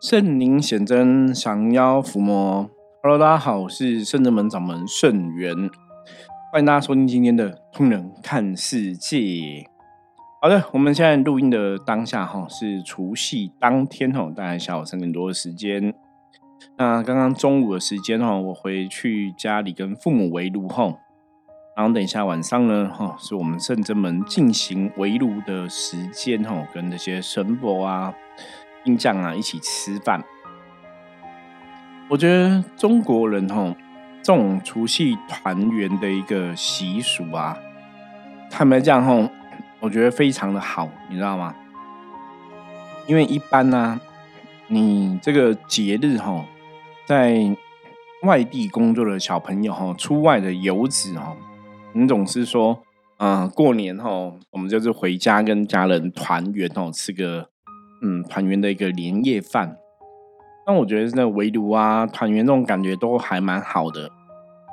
圣灵显真，降妖伏魔。Hello，大家好，我是圣真门掌门圣元，欢迎大家收听今天的《通人看世界》。好的，我们现在录音的当下哈是除夕当天哈，大概下午三点多的时间。那刚刚中午的时间哈，我回去家里跟父母围炉哈，然后等一下晚上呢哈，是我们圣真门进行围炉的时间哈，跟那些神佛啊。印象啊，一起吃饭。我觉得中国人吼，这种除夕团圆的一个习俗啊，坦白讲吼，我觉得非常的好，你知道吗？因为一般呢，你这个节日吼，在外地工作的小朋友吼，出外的游子吼，你总是说，嗯，过年吼，我们就是回家跟家人团圆吼，吃个。嗯，团圆的一个年夜饭，那我觉得那围炉啊，团圆那种感觉都还蛮好的。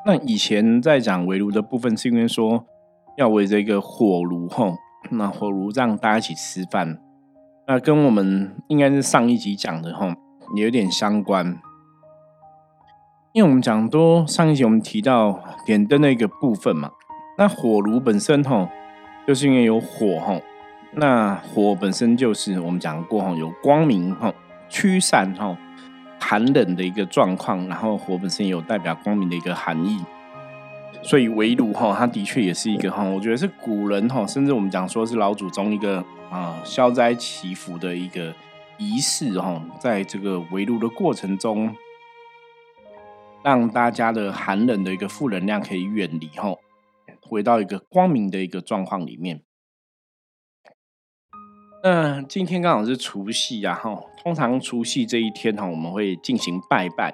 那以前在讲围炉的部分，是因为说要围着一个火炉吼，那火炉让大家一起吃饭，那跟我们应该是上一集讲的吼也有点相关。因为我们讲多上一集我们提到点灯的一个部分嘛，那火炉本身吼，就是因为有火吼。那火本身就是我们讲过哈，有光明哈、驱散哈、寒冷的一个状况，然后火本身有代表光明的一个含义，所以围炉哈，它的确也是一个哈，我觉得是古人哈，甚至我们讲说是老祖宗一个啊消灾祈福的一个仪式哈，在这个围炉的过程中，让大家的寒冷的一个负能量可以远离哈，回到一个光明的一个状况里面。那今天刚好是除夕呀，哈，通常除夕这一天哈，我们会进行拜拜。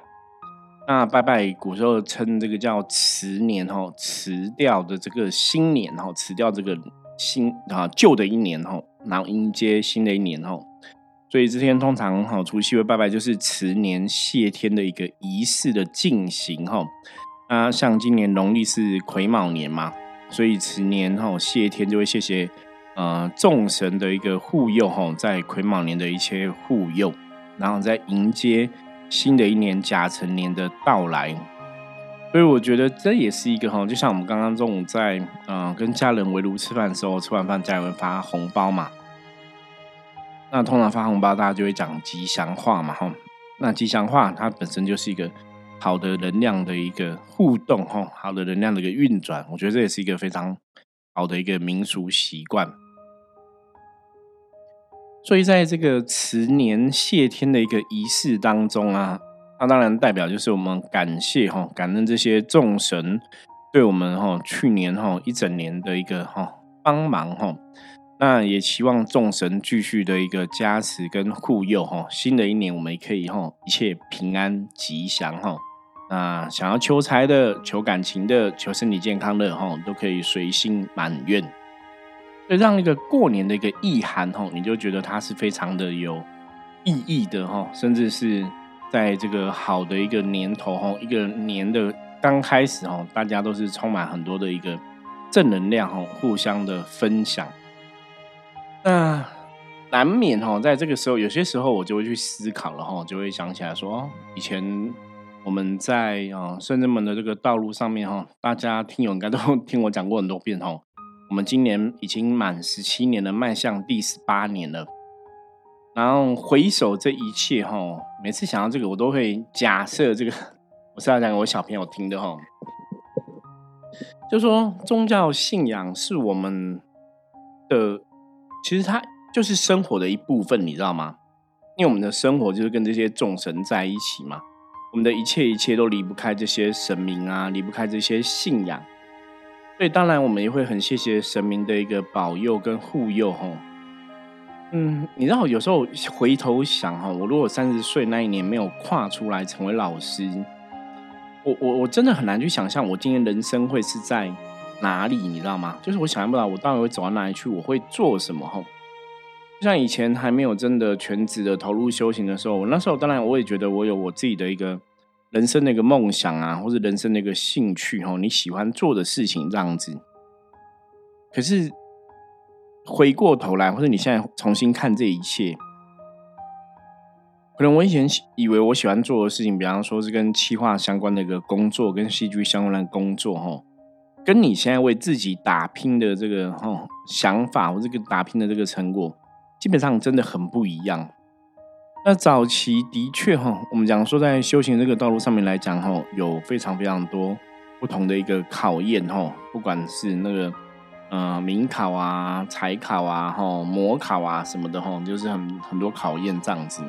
那拜拜古时候称这个叫辞年哈，辞掉的这个新年哈，辞掉这个新啊旧的一年哈，然后迎接新的一年哈。所以这天通常哈，除夕会拜拜，就是辞年谢天的一个仪式的进行哈。那像今年农历是癸卯年嘛，所以辞年哈谢天就会谢谢。呃，众神的一个护佑哈，在癸卯年的一些护佑，然后在迎接新的一年甲辰年的到来，所以我觉得这也是一个哈，就像我们刚刚中午在嗯跟家人围炉吃饭的时候，吃完饭家人会发红包嘛，那通常发红包大家就会讲吉祥话嘛哈，那吉祥话它本身就是一个好的能量的一个互动哈，好的能量的一个运转，我觉得这也是一个非常好的一个民俗习惯。所以，在这个辞年谢天的一个仪式当中啊，那当然代表就是我们感谢哈，感恩这些众神对我们哈去年哈一整年的一个哈帮忙哈，那也希望众神继续的一个加持跟护佑哈，新的一年我们可以哈一切平安吉祥哈，那想要求财的、求感情的、求身体健康的哈，都可以随心满愿。让一个过年的一个意涵哈，你就觉得它是非常的有意义的哈，甚至是在这个好的一个年头哈，一个年的刚开始哈，大家都是充满很多的一个正能量哈，互相的分享。那难免哈，在这个时候，有些时候我就会去思考了哈，就会想起来说，以前我们在啊圣人门的这个道路上面哈，大家听友应该都 听我讲过很多遍哈。我们今年已经满十七年了，迈向第十八年了。然后回首这一切，哈，每次想到这个，我都会假设这个，我是要讲给我小朋友听的，哈，就说宗教信仰是我们的，其实它就是生活的一部分，你知道吗？因为我们的生活就是跟这些众神在一起嘛，我们的一切一切都离不开这些神明啊，离不开这些信仰。所以当然，我们也会很谢谢神明的一个保佑跟护佑哈。嗯，你知道有时候回头想哈，我如果三十岁那一年没有跨出来成为老师，我我我真的很难去想象我今天人生会是在哪里，你知道吗？就是我想象不到我到底会走到哪里去，我会做什么哈。就像以前还没有真的全职的投入修行的时候，我那时候当然我也觉得我有我自己的一个。人生的一个梦想啊，或者人生的一个兴趣哈，你喜欢做的事情这样子。可是回过头来，或者你现在重新看这一切，可能我以前以为我喜欢做的事情，比方说是跟企划相关的一个工作，跟戏剧相关的工作，哈，跟你现在为自己打拼的这个哈想法，或这个打拼的这个成果，基本上真的很不一样。那早期的确哈，我们讲说在修行这个道路上面来讲，哈，有非常非常多不同的一个考验，哈，不管是那个。嗯，明考啊，财考啊，哈，模考啊，什么的，哈，就是很很多考验这样子。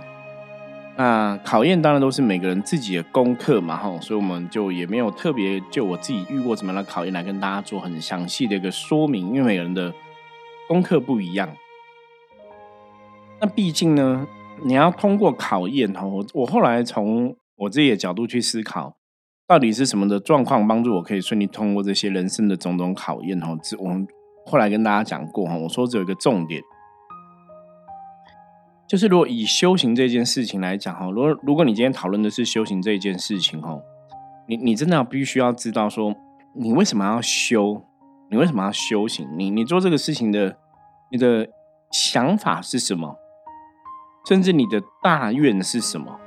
那考验当然都是每个人自己的功课嘛，哈，所以我们就也没有特别就我自己遇过怎么样的考验来跟大家做很详细的一个说明，因为每个人的功课不一样。那毕竟呢，你要通过考验，哦，我我后来从我自己的角度去思考。到底是什么的状况帮助我可以顺利通过这些人生的种种考验？哈，这我们后来跟大家讲过哈。我说只有一个重点，就是如果以修行这件事情来讲哈，如果如果你今天讨论的是修行这一件事情哈，你你真的要必须要知道说，你为什么要修？你为什么要修行？你你做这个事情的你的想法是什么？甚至你的大愿是什么？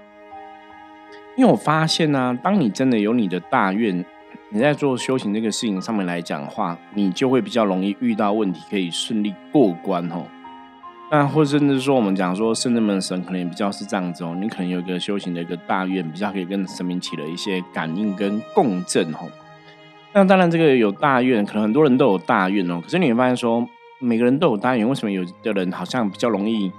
因为我发现呢，当你真的有你的大愿，你在做修行这个事情上面来讲的话，你就会比较容易遇到问题，可以顺利过关哦。那或甚至说，我们讲说圣人们神可能也比较是这样子哦，你可能有一个修行的一个大愿，比较可以跟神明起了一些感应跟共振哦。那当然，这个有大愿，可能很多人都有大愿哦。可是你会发现说，每个人都有大愿，为什么有的人好像比较容易，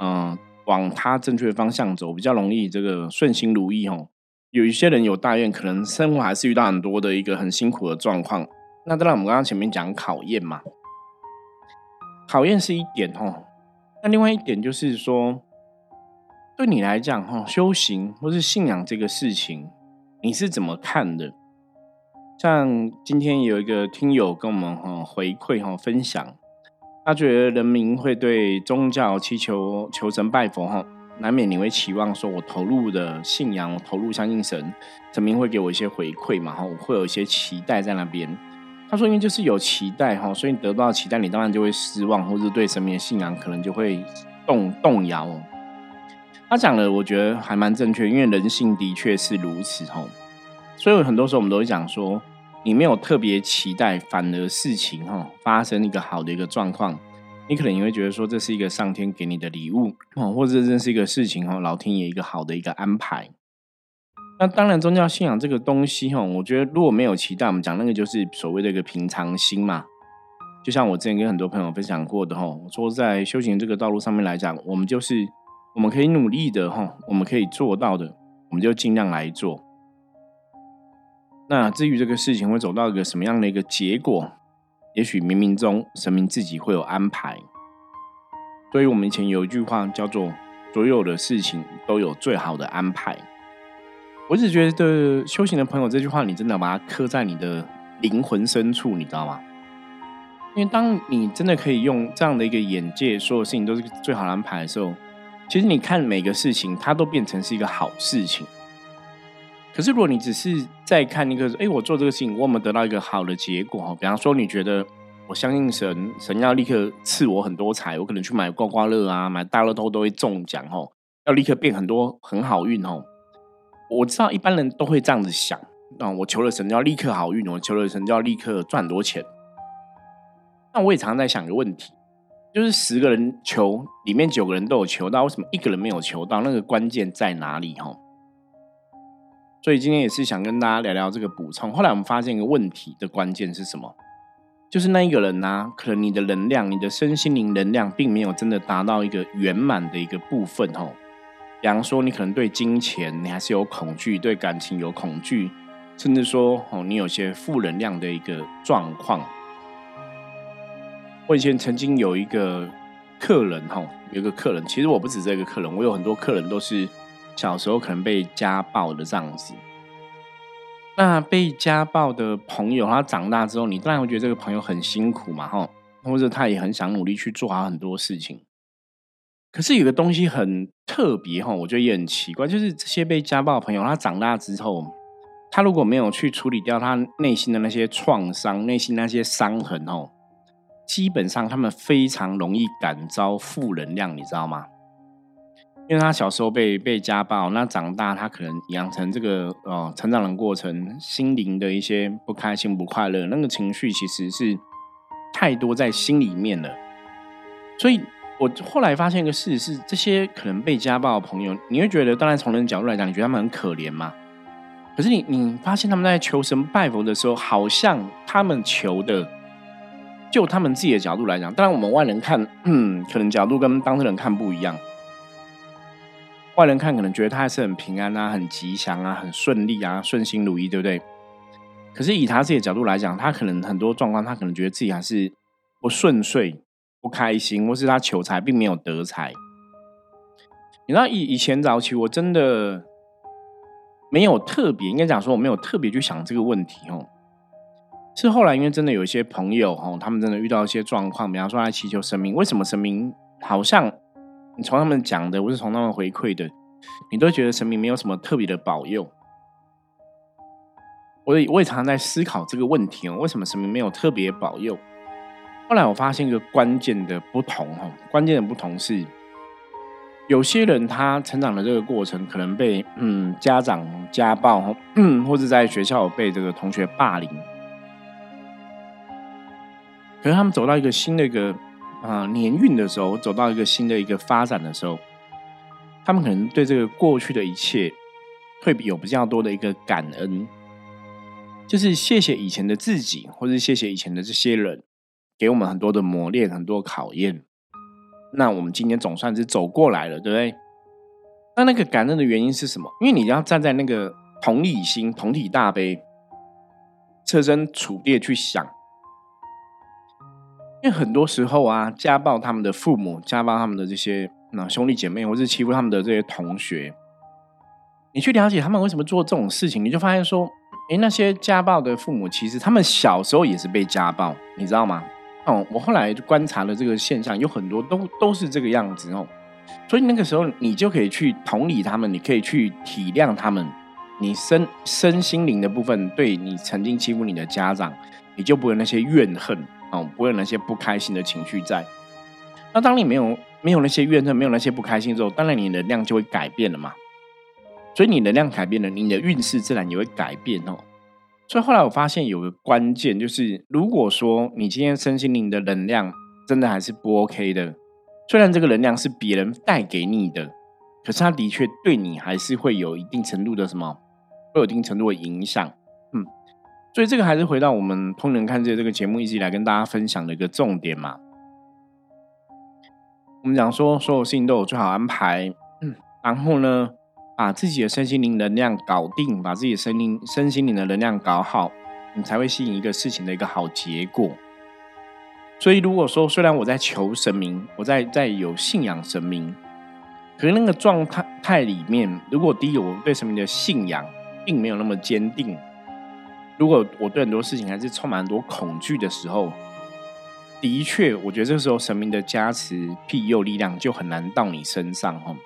嗯？往他正确的方向走，比较容易这个顺心如意哦。有一些人有大愿，可能生活还是遇到很多的一个很辛苦的状况。那当然，我们刚刚前面讲考验嘛，考验是一点哦。那另外一点就是说，对你来讲哈，修行或是信仰这个事情，你是怎么看的？像今天有一个听友跟我们哈回馈哈分享。他觉得人民会对宗教祈求求神拜佛哈，难免你会期望说，我投入的信仰，我投入相信神，神明会给我一些回馈嘛哈，我会有一些期待在那边。他说，因为就是有期待哈，所以你得不到期待，你当然就会失望，或者对神明的信仰可能就会动动摇。他讲的我觉得还蛮正确，因为人性的确是如此哈，所以很多时候我们都会讲说。你没有特别期待，反而事情哈发生一个好的一个状况，你可能也会觉得说这是一个上天给你的礼物哦，或者这是一个事情哈，老天爷一个好的一个安排。那当然，宗教信仰这个东西哈，我觉得如果没有期待，我们讲那个就是所谓的一个平常心嘛。就像我之前跟很多朋友分享过的哈，说在修行这个道路上面来讲，我们就是我们可以努力的哈，我们可以做到的，我们就尽量来做。那至于这个事情会走到一个什么样的一个结果，也许冥冥中神明自己会有安排。所以我们以前有一句话叫做“所有的事情都有最好的安排”。我只觉得修行的朋友这句话，你真的把它刻在你的灵魂深处，你知道吗？因为当你真的可以用这样的一个眼界，所有事情都是最好的安排的时候，其实你看每个事情，它都变成是一个好事情。可是，如果你只是在看一个，哎，我做这个事情，我有没有得到一个好的结果？比方说，你觉得我相信神，神要立刻赐我很多财，我可能去买刮刮乐啊，买大乐透都会中奖哦，要立刻变很多很好运哦。我知道一般人都会这样子想，啊，我求了神就要立刻好运，我求了神就要立刻赚很多钱。那我也常常在想一个问题，就是十个人求，里面九个人都有求到，为什么一个人没有求到？那个关键在哪里？哈？所以今天也是想跟大家聊聊这个补充。后来我们发现一个问题的关键是什么？就是那一个人呢，可能你的能量、你的身心灵能量，并没有真的达到一个圆满的一个部分哦。比方说，你可能对金钱你还是有恐惧，对感情有恐惧，甚至说哦，你有些负能量的一个状况。我以前曾经有一个客人哈，有一个客人，其实我不止这个客人，我有很多客人都是。小时候可能被家暴的这样子，那被家暴的朋友，他长大之后，你当然会觉得这个朋友很辛苦嘛，哈，或者他也很想努力去做好很多事情。可是有个东西很特别哈，我觉得也很奇怪，就是这些被家暴的朋友，他长大之后，他如果没有去处理掉他内心的那些创伤、内心那些伤痕哦，基本上他们非常容易感召负能量，你知道吗？因为他小时候被被家暴，那长大他可能养成这个呃成长的过程，心灵的一些不开心、不快乐，那个情绪其实是太多在心里面了。所以我后来发现一个事实是，这些可能被家暴的朋友，你会觉得，当然从人角度来讲，你觉得他们很可怜嘛？可是你你发现他们在求神拜佛的时候，好像他们求的，就他们自己的角度来讲，当然我们外人看，嗯，可能角度跟当事人看不一样。外人看可能觉得他还是很平安啊，很吉祥啊，很顺利啊，顺心如意，对不对？可是以他自己的角度来讲，他可能很多状况，他可能觉得自己还是不顺遂、不开心，或是他求财并没有得财。你知道以以前早期，我真的没有特别，应该讲说我没有特别去想这个问题哦。是后来因为真的有一些朋友哦，他们真的遇到一些状况，比方说来祈求神明，为什么神明好像？你从他们讲的，我是从他们回馈的，你都觉得神明没有什么特别的保佑。我也我也常常在思考这个问题哦，为什么神明没有特别保佑？后来我发现一个关键的不同哈，关键的不同是，有些人他成长的这个过程可能被嗯家长家暴嗯，或者在学校被这个同学霸凌，可是他们走到一个新的一个。啊，年运的时候，走到一个新的一个发展的时候，他们可能对这个过去的一切会有比较多的一个感恩，就是谢谢以前的自己，或者谢谢以前的这些人，给我们很多的磨练，很多考验。那我们今天总算是走过来了，对不对？那那个感恩的原因是什么？因为你要站在那个同理心、同体大悲、设身处地去想。因为很多时候啊，家暴他们的父母，家暴他们的这些那兄弟姐妹，或是欺负他们的这些同学，你去了解他们为什么做这种事情，你就发现说，哎，那些家暴的父母，其实他们小时候也是被家暴，你知道吗？哦，我后来观察了这个现象，有很多都都是这个样子哦。所以那个时候，你就可以去同理他们，你可以去体谅他们，你身身心灵的部分，对你曾经欺负你的家长，你就不会那些怨恨。哦，不会有那些不开心的情绪在。那当你没有没有那些怨恨，没有那些不开心之后，当然你的能量就会改变了嘛。所以你能量改变了，你的运势自然也会改变哦。所以后来我发现有个关键，就是如果说你今天身心灵的能量真的还是不 OK 的，虽然这个能量是别人带给你的，可是它的确对你还是会有一定程度的什么，会有一定程度的影响。所以这个还是回到我们通人看这这个节目一直以来跟大家分享的一个重点嘛。我们讲说所有事情都有最好安排，然后呢，把自己的身心灵能量搞定，把自己的身灵身心灵的能量搞好，你才会吸引一个事情的一个好结果。所以如果说虽然我在求神明，我在在有信仰神明，可是那个状态态里面，如果第一我对神明的信仰并没有那么坚定。如果我对很多事情还是充满很多恐惧的时候，的确，我觉得这个时候神明的加持庇佑力量就很难到你身上哈。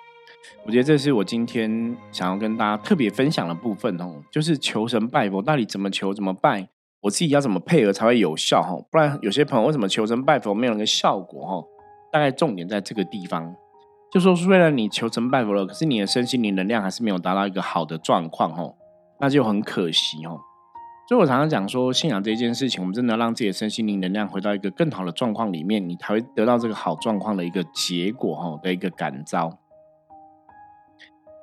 我觉得这是我今天想要跟大家特别分享的部分哦，就是求神拜佛到底怎么求怎么拜，我自己要怎么配合才会有效哈？不然有些朋友为什么求神拜佛没有那个效果哈？大概重点在这个地方，就说虽然你求神拜佛了，可是你的身心灵能量还是没有达到一个好的状况哦，那就很可惜哦。所以我常常讲说，信仰这件事情，我们真的让自己的身心灵能量回到一个更好的状况里面，你才会得到这个好状况的一个结果哈的一个感召。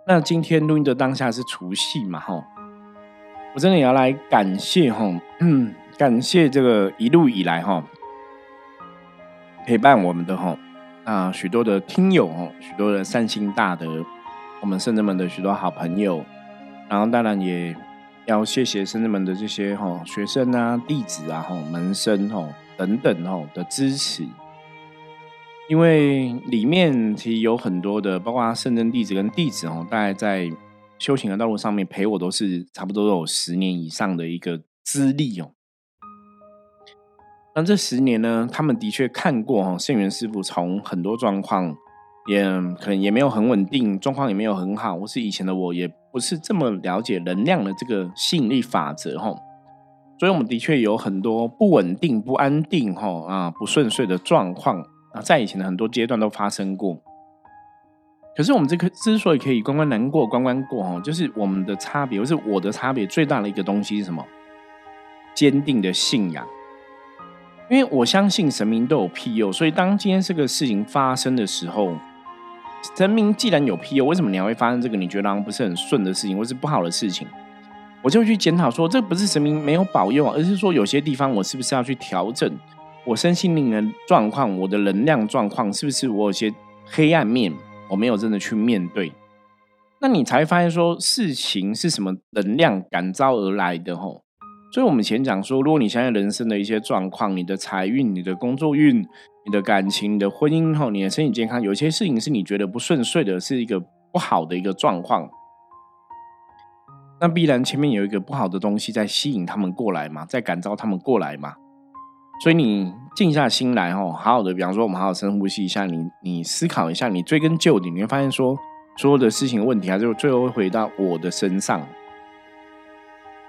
那今天录音的当下是除夕嘛哈，我真的也要来感谢哈，感谢这个一路以来哈陪伴我们的哈啊许多的听友哈，许多的善心大德，我们圣人们的许多好朋友，然后当然也。要谢谢圣子们的这些哈学生啊、弟子啊、哈门生哈等等哈的支持，因为里面其实有很多的，包括圣真弟子跟弟子哦，大概在修行的道路上面陪我都是差不多有十年以上的一个资历哦。那这十年呢，他们的确看过哈圣元师傅从很多状况。也可能也没有很稳定，状况也没有很好。或是以前的我也不是这么了解能量的这个吸引力法则哈，所以我们的确有很多不稳定、不安定哈啊不顺遂的状况啊，在以前的很多阶段都发生过。可是我们这个之所以可以关关难过关关过哦，就是我们的差别，或是我的差别最大的一个东西是什么？坚定的信仰。因为我相信神明都有庇佑，所以当今天这个事情发生的时候，神明既然有庇佑，为什么你还会发生这个你觉得不是很顺的事情，或是不好的事情？我就去检讨说，这不是神明没有保佑，而是说有些地方我是不是要去调整我身心灵的状况，我的能量状况是不是我有些黑暗面，我没有真的去面对，那你才会发现说事情是什么能量感召而来的吼。所以，我们前讲说，如果你现在人生的一些状况，你的财运、你的工作运、你的感情、你的婚姻后，你的身体健康，有些事情是你觉得不顺遂的，是一个不好的一个状况，那必然前面有一个不好的东西在吸引他们过来嘛，在感召他们过来嘛。所以你静下心来，吼，好好的，比方说，我们好好深呼吸一下，你你思考一下，你追根究底，你会发现说，所有的事情问题，还是最后会回到我的身上。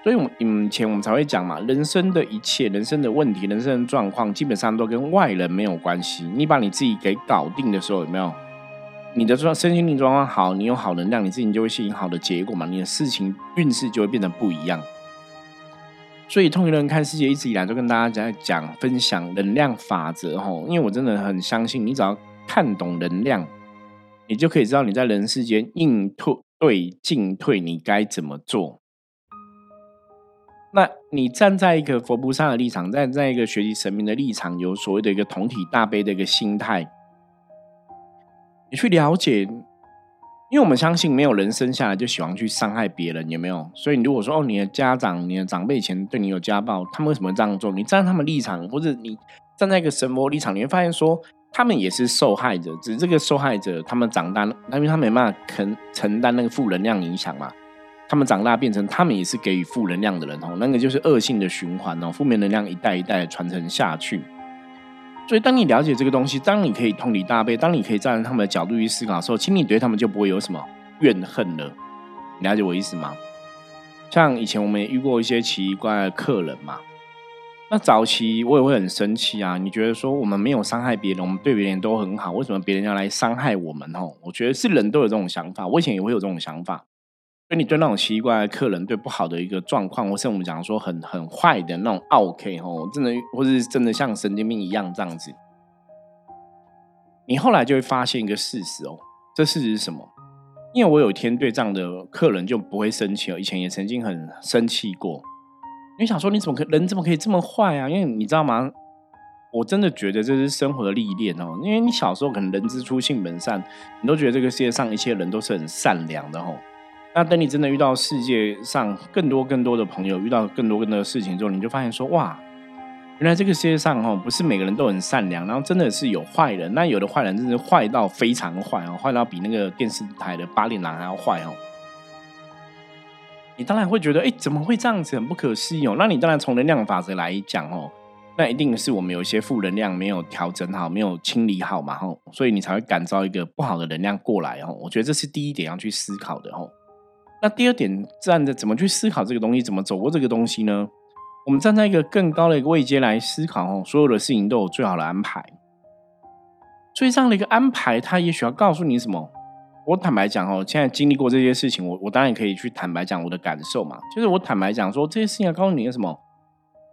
所以，我们以前我们才会讲嘛，人生的一切、人生的问题、人生的状况，基本上都跟外人没有关系。你把你自己给搞定的时候，有没有？你的状身心灵状况好，你有好能量，你自己就会吸引好的结果嘛。你的事情运势就会变得不一样。所以，通灵人看世界一直以来都跟大家在讲、分享能量法则吼。因为我真的很相信，你只要看懂能量，你就可以知道你在人世间应退对进退，你该怎么做。那你站在一个佛菩萨的立场，站在一个学习神明的立场，有所谓的一个同体大悲的一个心态，你去了解，因为我们相信没有人生下来就喜欢去伤害别人，有没有？所以你如果说哦，你的家长、你的长辈以前对你有家暴，他们为什么这样做？你站在他们立场，或者你站在一个神魔立场，你会发现说，他们也是受害者，只是这个受害者他们长大了，因为他没办法承承担那个负能量影响嘛。他们长大变成，他们也是给予负能量的人哦，那个就是恶性的循环哦，负面能量一代一代传承下去。所以，当你了解这个东西，当你可以通理大悲，当你可以站在他们的角度去思考的时候，其实你对他们就不会有什么怨恨了。你了解我意思吗？像以前我们也遇过一些奇怪的客人嘛，那早期我也会很生气啊。你觉得说我们没有伤害别人，我们对别人都很好，为什么别人要来伤害我们？哦，我觉得是人都有这种想法，我以前也会有这种想法。所以你对那种奇怪的客人，对不好的一个状况，或是我们讲说很很坏的那种 OK 吼，真的或是真的像神经病一样这样子，你后来就会发现一个事实哦，这事实是什么？因为我有一天对这样的客人就不会生气了，以前也曾经很生气过。你想说你怎么可人怎么可以这么坏啊？因为你知道吗？我真的觉得这是生活的历练哦。因为你小时候可能人之初性本善，你都觉得这个世界上一切人都是很善良的吼。那等你真的遇到世界上更多更多的朋友，遇到更多更多的事情之后，你就发现说，哇，原来这个世界上哦，不是每个人都很善良，然后真的是有坏人。那有的坏人真是坏到非常坏哦，坏到比那个电视台的八点档还要坏哦。你当然会觉得，哎，怎么会这样子，很不可思议哦。那你当然从能量法则来讲哦，那一定是我们有一些负能量没有调整好，没有清理好嘛吼，所以你才会感召一个不好的能量过来哦。我觉得这是第一点要去思考的吼。那第二点，站着怎么去思考这个东西，怎么走过这个东西呢？我们站在一个更高的一个位阶来思考哦，所有的事情都有最好的安排。所以这样的一个安排，它也许要告诉你什么？我坦白讲哦，现在经历过这些事情，我我当然可以去坦白讲我的感受嘛。就是我坦白讲说，这些事情要告诉你什么？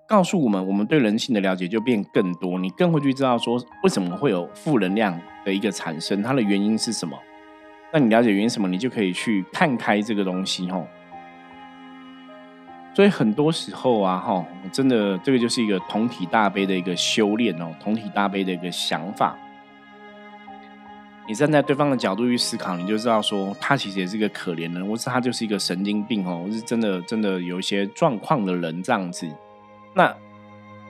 告诉我们，我们对人性的了解就变更多，你更会去知道说，为什么会有负能量的一个产生，它的原因是什么？那你了解原因什么，你就可以去看开这个东西吼。所以很多时候啊，哈，真的这个就是一个同体大悲的一个修炼哦，同体大悲的一个想法。你站在对方的角度去思考，你就知道说，他其实也是一个可怜人，或是他就是一个神经病哦，是真的真的有一些状况的人这样子。那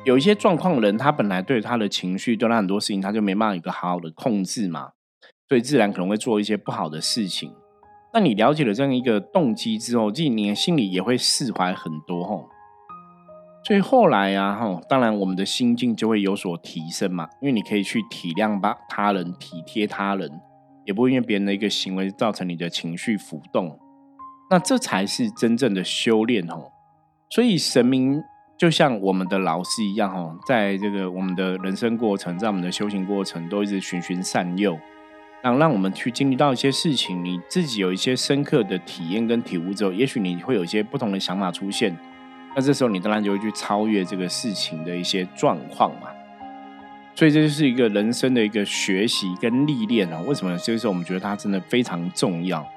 有一些状况的人，他本来对他的情绪，对他很多事情，他就没办法一个好好的控制嘛。所以自然可能会做一些不好的事情。那你了解了这样一个动机之后，自己你心里也会释怀很多吼。所以后来啊，吼，当然我们的心境就会有所提升嘛，因为你可以去体谅吧他人，体贴他人，也不会因为别人的一个行为造成你的情绪浮动。那这才是真正的修炼吼。所以神明就像我们的老师一样吼，在这个我们的人生过程，在我们的修行过程，都一直循循善诱。然后让我们去经历到一些事情，你自己有一些深刻的体验跟体悟之后，也许你会有一些不同的想法出现。那这时候你当然就会去超越这个事情的一些状况嘛。所以这就是一个人生的一个学习跟历练啊。为什么？就是我们觉得它真的非常重要。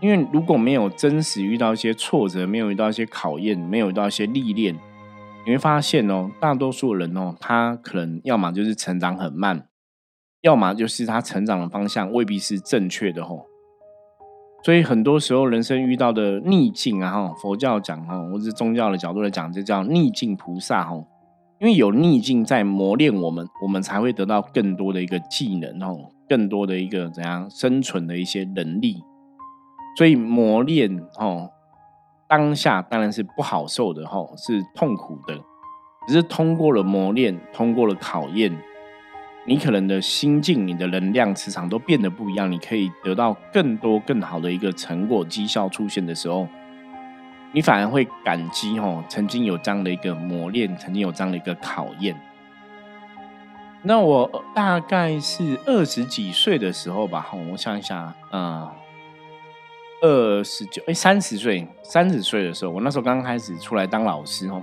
因为如果没有真实遇到一些挫折，没有遇到一些考验，没有遇到一些历练，你会发现哦，大多数人哦，他可能要么就是成长很慢，要么就是他成长的方向未必是正确的吼。所以很多时候，人生遇到的逆境啊，哈，佛教讲哈，或者宗教的角度来讲，就叫逆境菩萨哈。因为有逆境在磨练我们，我们才会得到更多的一个技能哦，更多的一个怎样生存的一些能力。所以磨练哦，当下当然是不好受的哈，是痛苦的。只是通过了磨练，通过了考验，你可能的心境、你的能量磁场都变得不一样。你可以得到更多、更好的一个成果绩效出现的时候，你反而会感激哦，曾经有这样的一个磨练，曾经有这样的一个考验。那我大概是二十几岁的时候吧，我想一下，嗯。二十九哎，三十岁，三十岁的时候，我那时候刚刚开始出来当老师哦。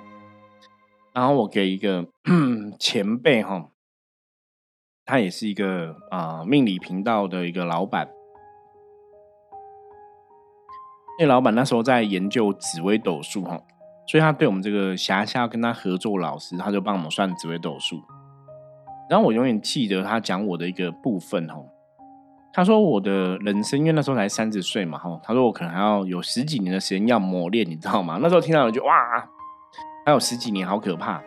然后我给一个 前辈哈，他也是一个啊命理频道的一个老板。那老板那时候在研究紫微斗数哈，所以他对我们这个辖下要跟他合作老师，他就帮我们算紫微斗数。然后我永远记得他讲我的一个部分哈。他说：“我的人生，因为那时候才三十岁嘛，哈。他说我可能还要有十几年的时间要磨练，你知道吗？那时候听到我就哇，还有十几年，好可怕。”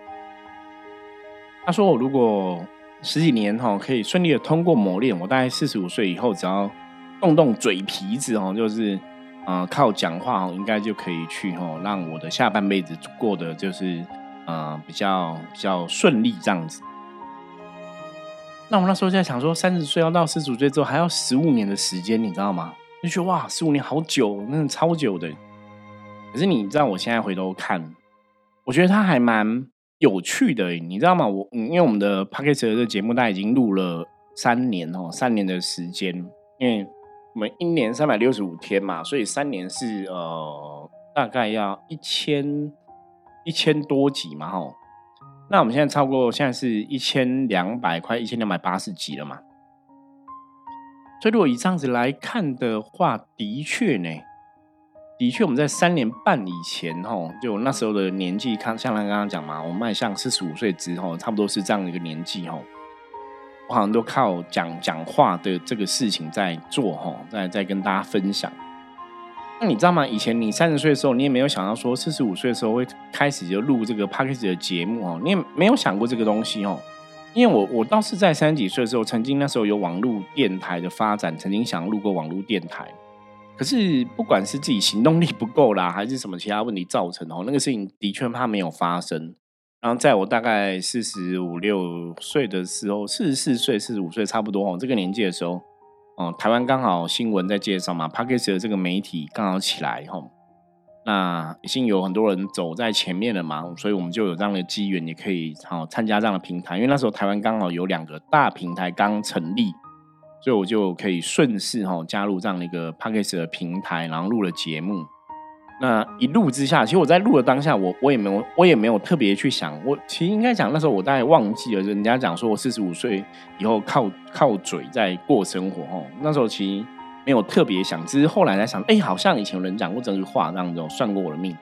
他说：“我如果十几年哈可以顺利的通过磨练，我大概四十五岁以后，只要动动嘴皮子哈，就是啊靠讲话，应该就可以去哦让我的下半辈子过得就是啊比较比较顺利这样子。”那我那时候在想说，三十岁要到四十五岁之后，还要十五年的时间，你知道吗？就觉得哇，十五年好久，那超久的。可是你知道，我现在回头看，我觉得他还蛮有趣的，你知道吗？我因为我们的 p a c k a g e 的节目，大概已经录了三年哦，三年的时间，因为我们一年三百六十五天嘛，所以三年是呃大概要一千一千多集嘛，哈。那我们现在超过，现在是一千两百快，一千两百八十集了嘛。所以如果以这样子来看的话，的确呢，的确我们在三年半以前，哈，就那时候的年纪，看像他刚刚讲嘛，我迈向四十五岁之后，差不多是这样的一个年纪，哈，我好像都靠讲讲话的这个事情在做，哈，在在跟大家分享。那你知道吗？以前你三十岁的时候，你也没有想到说四十五岁的时候会开始就录这个 p a c k a g e 的节目哦，你也没有想过这个东西哦。因为我我倒是在三十几岁的时候，曾经那时候有网络电台的发展，曾经想录过网络电台。可是不管是自己行动力不够啦，还是什么其他问题造成哦，那个事情的确它没有发生。然后在我大概四十五六岁的时候，四十四岁、四十五岁差不多哦，这个年纪的时候。哦，台湾刚好新闻在介绍嘛 p a c k e s 的这个媒体刚好起来哈，那已经有很多人走在前面了嘛，所以我们就有这样的机缘，也可以好参加这样的平台。因为那时候台湾刚好有两个大平台刚成立，所以我就可以顺势哈加入这样的一个 p a c k e s 的平台，然后录了节目。那一路之下，其实我在录的当下，我我也没有，我也没有特别去想。我其实应该讲，那时候我大概忘记了，人家讲说我四十五岁以后靠靠嘴在过生活哦。那时候其实没有特别想，只是后来在想，哎，好像以前有人讲过这句话，这样子算过我的命。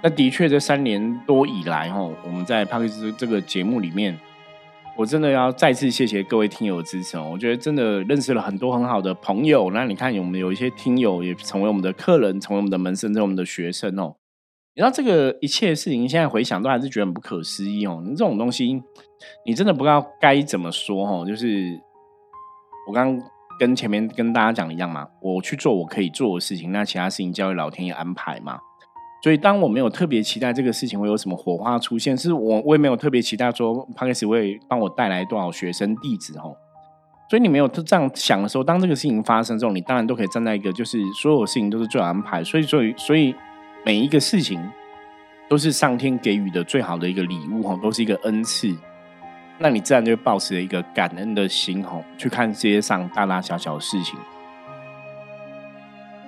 那的确，这三年多以来哈，我们在 p a r k e s 这个节目里面。我真的要再次谢谢各位听友的支持哦！我觉得真的认识了很多很好的朋友。那你看，我们有一些听友也成为我们的客人，成为我们的门生，成为我们的学生哦。你知道这个一切事情，现在回想都还是觉得很不可思议哦。你这种东西，你真的不知道该怎么说哦。就是我刚跟前面跟大家讲一样嘛，我去做我可以做的事情，那其他事情交给老天爷安排嘛。所以，当我没有特别期待这个事情会有什么火花出现，是我我也没有特别期待说 p a r k e 会帮我带来多少学生弟子哦。所以你没有这样想的时候，当这个事情发生之后，你当然都可以站在一个就是所有事情都是最好安排。所以，所以，所以每一个事情都是上天给予的最好的一个礼物哈，都是一个恩赐。那你自然就会保持一个感恩的心吼，去看世界上大大小小的事情。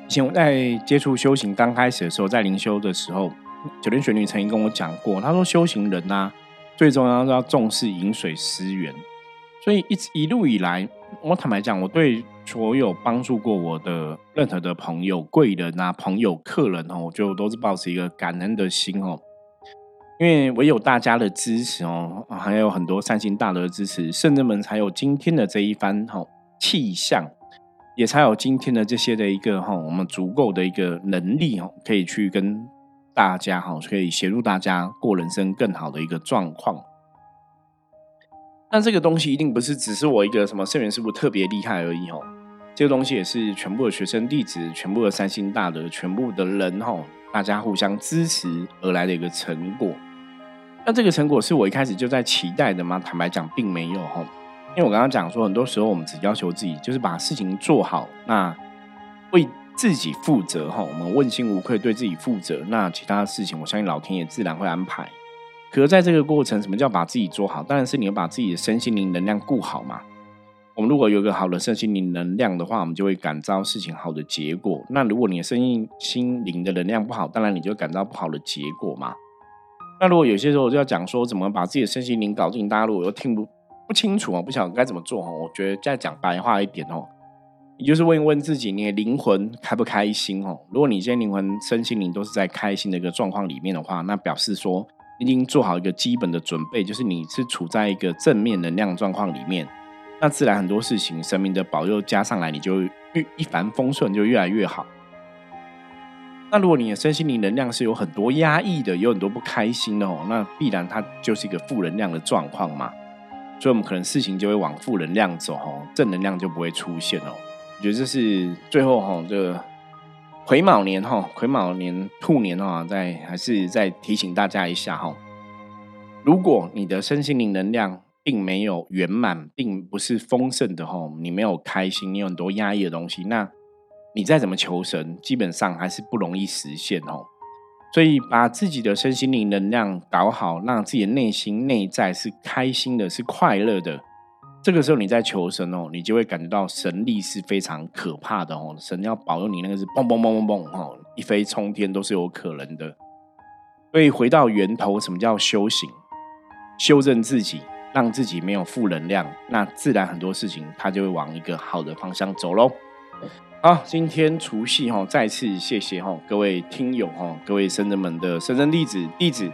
以前我在接触修行刚开始的时候，在灵修的时候，九天玄女曾经跟我讲过，她说修行人呐，最重要是要重视饮水思源。所以一直一路以来，我坦白讲，我对所有帮助过我的任何的朋友、贵人啊、朋友、客人哦，我就都是抱持一个感恩的心哦。因为唯有大家的支持哦，还有很多善心大德的支持，圣人们才有今天的这一番哈气象，也才有今天的这些的一个哈我们足够的一个能力哦，可以去跟大家哈，可以协助大家过人生更好的一个状况。那这个东西一定不是只是我一个什么圣元师傅特别厉害而已哦，这个东西也是全部的学生弟子、全部的三星大德、全部的人哈，大家互相支持而来的一个成果。那这个成果是我一开始就在期待的吗？坦白讲，并没有哈，因为我刚刚讲说，很多时候我们只要求自己就是把事情做好，那为自己负责哈，我们问心无愧对自己负责，那其他的事情，我相信老天爷自然会安排。可是在这个过程，什么叫把自己做好？当然是你要把自己的身心灵能量顾好嘛。我们如果有一个好的身心灵能量的话，我们就会感召事情好的结果。那如果你的身心灵的能量不好，当然你就感召不好的结果嘛。那如果有些时候我就要讲说怎么把自己的身心灵搞定，大家如果又听不不清楚哦，不晓得该怎么做哦，我觉得再讲白话一点哦，你就是问一问自己，你的灵魂开不开心哦？如果你今天灵魂身心灵都是在开心的一个状况里面的话，那表示说。已经做好一个基本的准备，就是你是处在一个正面能量状况里面，那自然很多事情神明的保佑加上来，你就越一帆风顺，就越来越好。那如果你的身心灵能量是有很多压抑的，有很多不开心的哦，那必然它就是一个负能量的状况嘛。所以，我们可能事情就会往负能量走哦，正能量就不会出现哦。我觉得这是最后哈这个。癸卯年哈，癸卯年兔年哈，在还是再提醒大家一下哈，如果你的身心灵能量并没有圆满，并不是丰盛的哈，你没有开心，你有很多压抑的东西，那你再怎么求神，基本上还是不容易实现哦。所以把自己的身心灵能量搞好，让自己的内心内在是开心的，是快乐的。这个时候你在求神哦，你就会感觉到神力是非常可怕的哦。神要保佑你，那个是嘣嘣嘣嘣嘣哦，一飞冲天都是有可能的。所以回到源头，什么叫修行？修正自己，让自己没有负能量，那自然很多事情它就会往一个好的方向走喽。好，今天除夕哈，再次谢谢哈各位听友哈，各位圣人们的圣人弟子、弟子、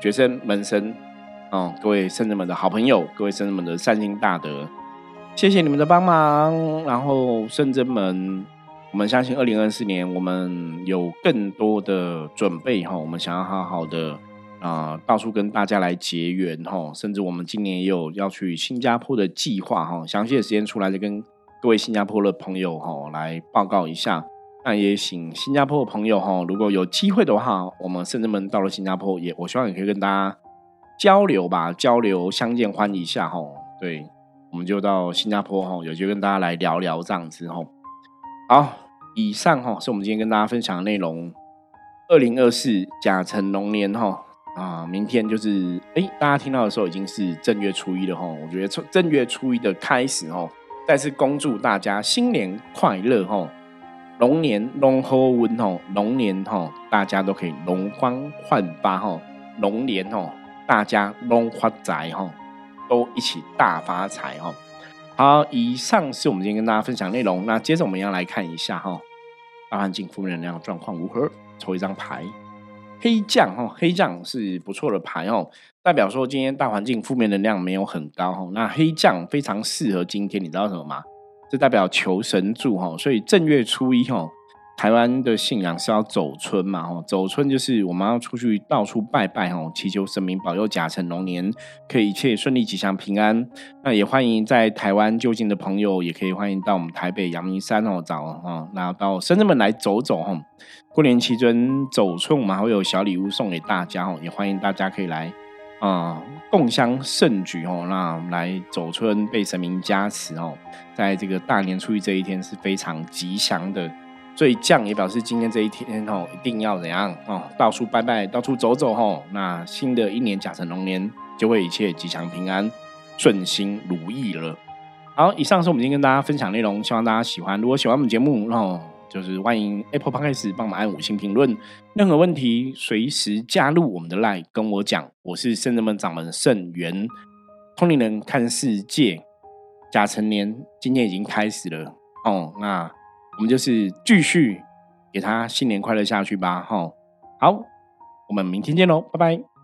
学生、门生。哦，各位圣人们的好朋友，各位圣人们的善心大德，谢谢你们的帮忙。然后圣人们，我们相信二零二四年我们有更多的准备哈，我们想要好好的啊，到处跟大家来结缘哈。甚至我们今年也有要去新加坡的计划哈，详细的时间出来就跟各位新加坡的朋友哈来报告一下。那也请新加坡的朋友哈，如果有机会的话，我们甚至们到了新加坡，也我希望也可以跟大家。交流吧，交流相见欢一下哈。对，我们就到新加坡哈，有机会跟大家来聊聊这样子哈。好，以上哈是我们今天跟大家分享的内容。二零二四甲辰龙年哈啊，明天就是哎，大家听到的时候已经是正月初一了哈。我觉得从正月初一的开始哈，再次恭祝大家新年快乐哈，龙年龙好运哈，龙年哈大家都可以龙光焕发哈，龙年哈。大家龙发财哈，都一起大发财哈。好，以上是我们今天跟大家分享内容。那接着我们要来看一下哈，大环境负面能量状况如何？抽一张牌，黑将哈，黑将是不错的牌哦，代表说今天大环境负面能量没有很高哈。那黑将非常适合今天，你知道什么吗？这代表求神助哈，所以正月初一哈。台湾的信仰是要走春嘛？吼，走春就是我们要出去到处拜拜，吼，祈求神明保佑甲辰龙年可以一切顺利、吉祥、平安。那也欢迎在台湾就近的朋友，也可以欢迎到我们台北阳明山哦找哦，然后到深圳们来走走吼。过年期间走春，我们还会有小礼物送给大家哦，也欢迎大家可以来啊共襄盛举哦。那我们来走春被神明加持哦，在这个大年初一这一天是非常吉祥的。所以降也表示今天这一天哦，一定要怎样哦，到处拜拜，到处走走吼。那新的一年甲辰龙年就会一切吉祥平安。顺心如意了。好，以上是我们今天跟大家分享内容，希望大家喜欢。如果喜欢我们节目，哦，就是欢迎 Apple Podcast 帮忙按五星评论。任何问题随时加入我们的 Line 跟我讲。我是圣人们掌门圣元，通灵人看世界，甲辰年今天已经开始了哦。那我们就是继续给他新年快乐下去吧。哈，好，我们明天见喽，拜拜。